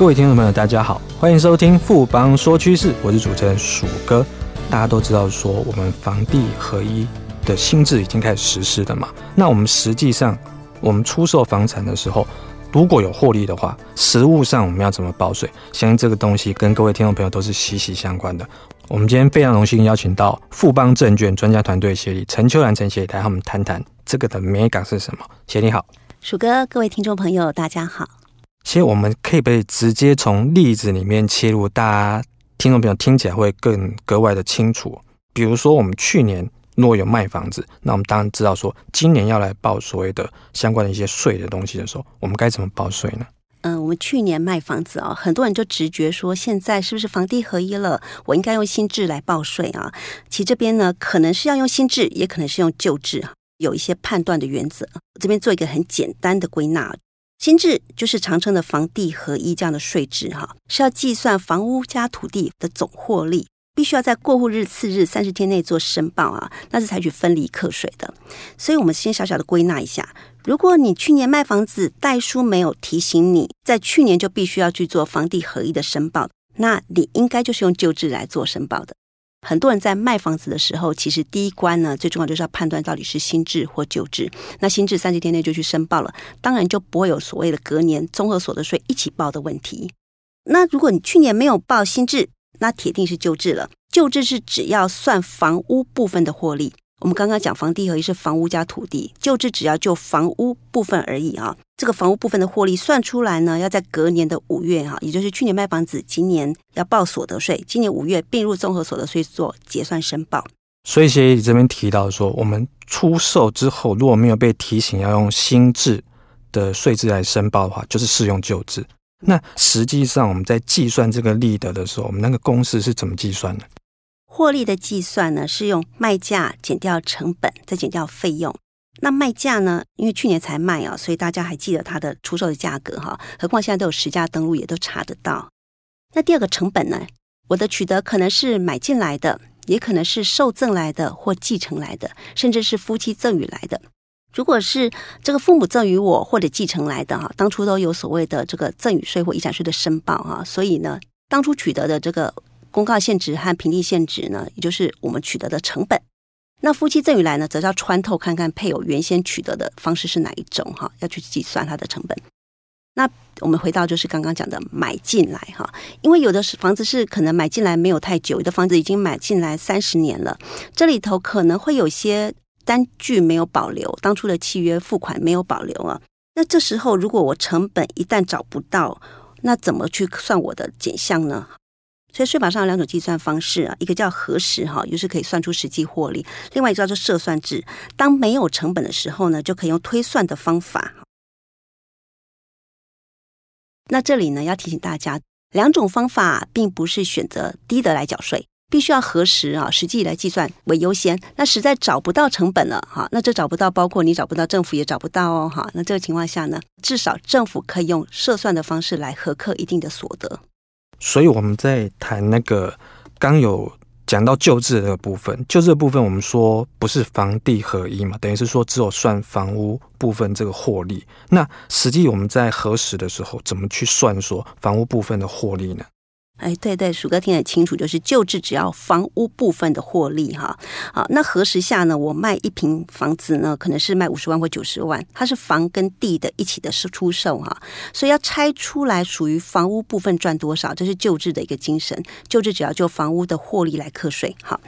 各位听众朋友，大家好，欢迎收听富邦说趋势，我是主持人鼠哥。大家都知道说，我们房地合一的新制已经开始实施了嘛？那我们实际上，我们出售房产的时候，如果有获利的话，实物上我们要怎么报税？相信这个东西跟各位听众朋友都是息息相关的。我们今天非常荣幸邀请到富邦证券专家团队协理陈秋兰陈协理来和我们谈谈这个的美感是什么。协理好，鼠哥，各位听众朋友，大家好。其实我们可以不可以直接从例子里面切入，大家听众朋友听起来会更格外的清楚。比如说，我们去年如果有卖房子，那我们当然知道说，今年要来报所谓的相关的一些税的东西的时候，我们该怎么报税呢？嗯、我们去年卖房子啊、很多人就直觉说，现在是不是房地合一了？我应该用新制来报税啊？其实这边呢，可能是要用新制，也可能是用旧制，有一些判断的原则。我这边做一个很简单的归纳。新制就是常称的房地合一这样的税制，哈，是要计算房屋加土地的总获利，必须要在过户日次日三十天内做申报啊，那是采取分离课税的。所以，我们先小小的归纳一下：如果你去年卖房子，代书没有提醒你在去年就必须要去做房地合一的申报，那你应该就是用旧制来做申报的。很多人在卖房子的时候，其实第一关呢，最重要就是要判断到底是新制或旧制。那新制三十天内就去申报了，当然就不会有所谓的隔年综合所得税一起报的问题。那如果你去年没有报新制，那铁定是旧制了。旧制是只要算房屋部分的获利。我们刚刚讲房地合一是房屋加土地，旧制只要就房屋部分而已啊。这个房屋部分的获利算出来呢，要在隔年的五月哈，也就是去年卖房子，今年要报所得税，今年五月并入综合所得税做结算申报。所以协理这边提到说，我们出售之后如果没有被提醒要用新制的税制来申报的话，就是适用旧制。那实际上我们在计算这个利得的时候，我们那个公式是怎么计算的？获利的计算呢，是用卖价减掉成本，再减掉费用。那卖价呢，因为去年才卖啊，所以大家还记得它的出售的价格哈。何况现在都有实价登录，也都查得到。那第二个成本呢，我的取得可能是买进来的，也可能是受赠来的或继承来的，甚至是夫妻赠与来的。如果是这个父母赠与我或者继承来的哈，当初都有所谓的这个赠与税或遗产税的申报哈，所以呢，当初取得的这个。公告现值和平地现值呢，也就是我们取得的成本。那夫妻赠与来呢，则要穿透看看配偶原先取得的方式是哪一种哈，要去计算它的成本。那我们回到就是刚刚讲的买进来哈，因为有的是房子是可能买进来没有太久，有的房子已经买进来三十年了，这里头可能会有些单据没有保留，当初的契约付款没有保留啊。那这时候如果我成本一旦找不到，那怎么去算我的减项呢？所以税法上有两种计算方式啊，一个叫核实哈，就是可以算出实际获利；另外一个叫做设算制，当没有成本的时候呢，就可以用推算的方法。那这里呢，要提醒大家，两种方法并不是选择低的来缴税，必须要核实啊，实际来计算为优先。那实在找不到成本了哈，那这找不到，包括你找不到，政府也找不到哦哈。那这个情况下呢，至少政府可以用设算的方式来核课一定的所得。所以我们在谈那个刚有讲到旧制的部分，旧制的部分我们说不是房地合一嘛，等于是说只有算房屋部分这个获利。那实际我们在核实的时候，怎么去算说房屋部分的获利呢？哎，对对，鼠哥听得清楚，就是旧制只要房屋部分的获利哈，好，那核实下呢，我卖一平房子呢，可能是卖五十万或九十万，它是房跟地的一起的出售哈，所以要拆出来属于房屋部分赚多少，这是旧制的一个精神，旧制只要就房屋的获利来课税，好。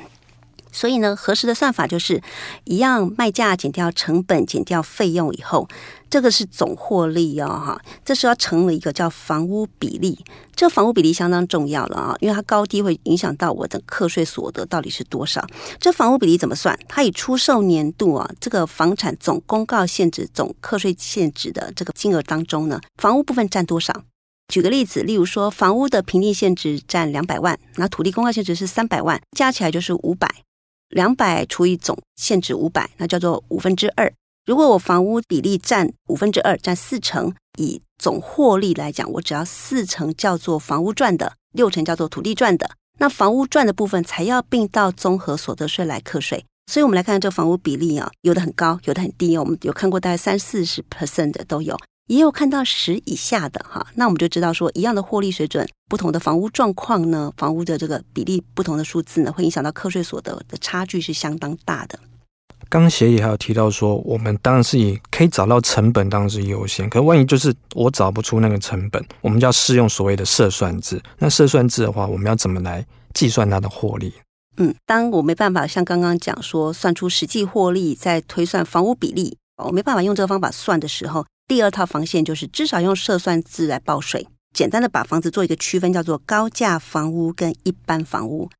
所以呢，核实的算法就是一样，卖价减掉成本减掉费用以后，这个是总获利哦，哈，这时候要成了一个叫房屋比例，这房屋比例相当重要了啊，因为它高低会影响到我的课税所得到底是多少。这房屋比例怎么算？它以出售年度啊，这个房产总公告现值总课税现值的这个金额当中呢，房屋部分占多少？举个例子，例如说，房屋的评定现值占两百万，那土地公告现值是三百万，加起来就是五百。两百除以总现值五百，那叫做五分之二。如果我房屋比例占五分之二，占四成，以总获利来讲，我只要四成叫做房屋赚的，六成叫做土地赚的。那房屋赚的部分才要并到综合所得税来课税。所以我们来看看这个房屋比例啊，有的很高，有的很低。我们有看过大概三四十 percent 的都有，也有看到十以下的哈。那我们就知道说，一样的获利水准，不同的房屋状况呢，房屋的这个比例不同的数字呢，会影响到课税所得的差距是相当大的。刚协议还有提到说，我们当然是以可以找到成本当然是优先，可万一就是我找不出那个成本，我们就要适用所谓的设算制。那设算制的话，我们要怎么来计算它的获利？嗯，当我没办法像刚刚讲说算出实际获利，再推算房屋比例，我没办法用这个方法算的时候，第二套防线就是至少用设算制来报税。简单的把房子做一个区分，叫做高价房屋跟一般房屋。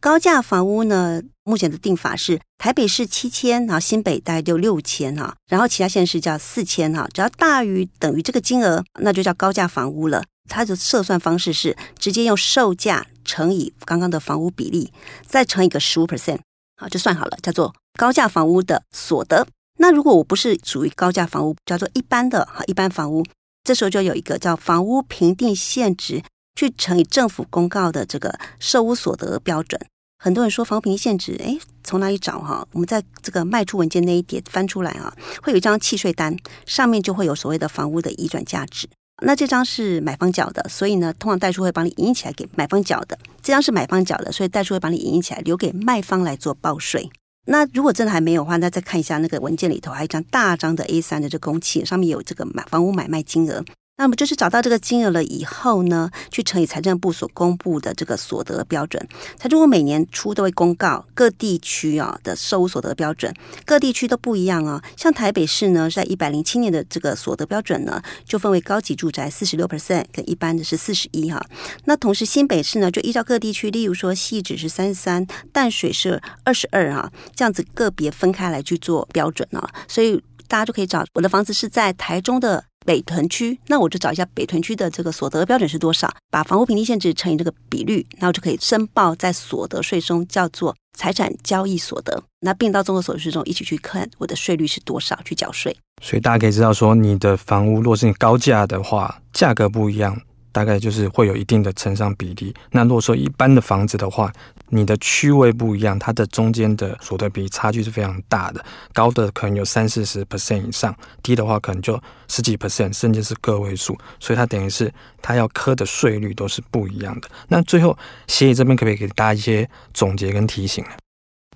高价房屋呢，目前的定法是台北市七千，然后新北大概就六千哈，然后其他县市叫四千哈，只要大于等于这个金额，那就叫高价房屋了。它的测算方式是直接用售价乘以刚刚的房屋比例，再乘以个十五 percent，好，就算好了，叫做高价房屋的所得。那如果我不是属于高价房屋，叫做一般的哈，一般房屋，这时候就有一个叫房屋评定现值，去乘以政府公告的这个售屋所得标准。很多人说房屋评定现值，哎，从哪里找哈？我们在这个卖出文件那一叠翻出来啊，会有一张契税单，上面就会有所谓的房屋的移转价值。那这张是买方缴的，所以呢，通常代书会帮你影印起来给买方缴的。这张是买方缴的，所以代书会帮你影印起来留给卖方来做报税。那如果真的还没有的话，那再看一下那个文件里头还有一张大张的 A 三的这公契，上面有这个买房屋买卖金额。那么就是找到这个金额了以后呢，去乘以财政部所公布的这个所得标准。财政部每年初都会公告各地区啊的售屋所得标准，各地区都不一样啊。像台北市呢，在一百零七年的这个所得标准呢，就分为高级住宅四十六 percent，跟一般的是四十一哈。那同时新北市呢，就依照各地区，例如说汐止是三十三，淡水是二十二哈，这样子个别分开来去做标准啊。所以大家就可以找我的房子是在台中的。北屯区，那我就找一下北屯区的这个所得标准是多少，把房屋评定限制乘以这个比率，那我就可以申报在所得税中叫做财产交易所得，那并到综合所得税中一起去看我的税率是多少去缴税。所以大家可以知道说，你的房屋若是你高价的话，价格不一样。大概就是会有一定的成长比例。那如果说一般的房子的话，你的区位不一样，它的中间的所得比差距是非常大的。高的可能有三四十 percent 以上，低的话可能就十几 percent，甚至是个位数。所以它等于是它要课的税率都是不一样的。那最后协议这边可不可以给大家一些总结跟提醒呢？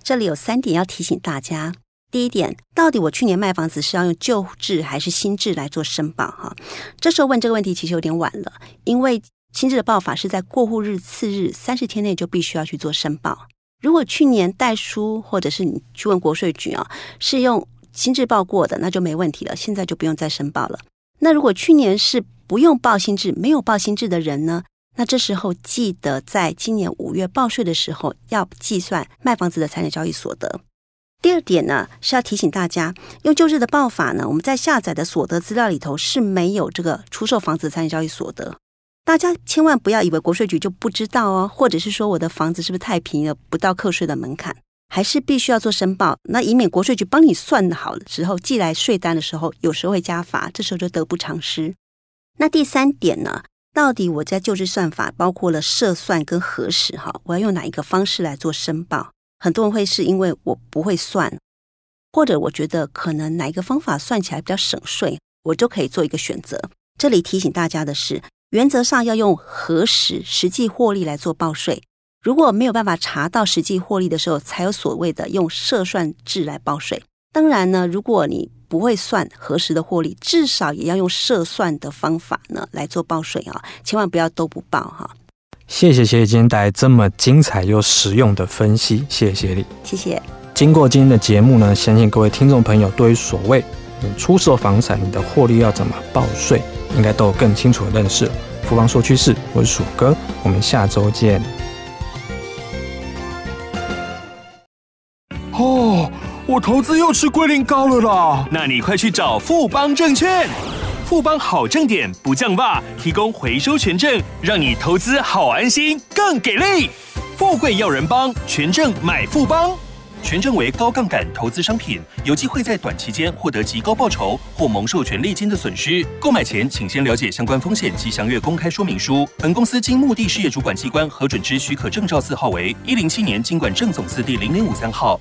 这里有三点要提醒大家。第一点，到底我去年卖房子是要用旧制还是新制来做申报？哈，这时候问这个问题其实有点晚了，因为新制的报法是在过户日次日三十天内就必须要去做申报。如果去年代书或者是你去问国税局啊，是用新制报过的，那就没问题了，现在就不用再申报了。那如果去年是不用报新制，没有报新制的人呢？那这时候记得在今年五月报税的时候要计算卖房子的财产交易所得。第二点呢，是要提醒大家，用旧日的报法呢，我们在下载的所得资料里头是没有这个出售房子的财产交易所得。大家千万不要以为国税局就不知道哦，或者是说我的房子是不是太便宜了，不到课税的门槛，还是必须要做申报。那以免国税局帮你算好了之后寄来税单的时候，有时候会加罚，这时候就得不偿失。那第三点呢，到底我在旧日算法包括了设算跟核实哈，我要用哪一个方式来做申报？很多人会是因为我不会算，或者我觉得可能哪一个方法算起来比较省税，我就可以做一个选择。这里提醒大家的是，原则上要用核实实际获利来做报税。如果没有办法查到实际获利的时候，才有所谓的用设算制来报税。当然呢，如果你不会算核实的获利，至少也要用设算的方法呢来做报税啊，千万不要都不报哈。谢谢协理今天带来这么精彩又实用的分析，谢谢协理。谢谢。经过今天的节目呢，相信各位听众朋友对于所谓你出售房产，你的获利要怎么报税，应该都有更清楚的认识。富邦说趋势，我是鼠哥，我们下周见。哦，我投资又吃龟苓膏了啦！那你快去找富邦证券。富邦好正点不降价，提供回收权证，让你投资好安心，更给力。富贵要人帮，权证买富邦。权证为高杠杆投资商品，有机会在短期间获得极高报酬或蒙受权利金的损失。购买前请先了解相关风险及详阅公开说明书。本公司经目的事业主管机关核准之许可证照字号为一零七年金管证总字第零零五三号。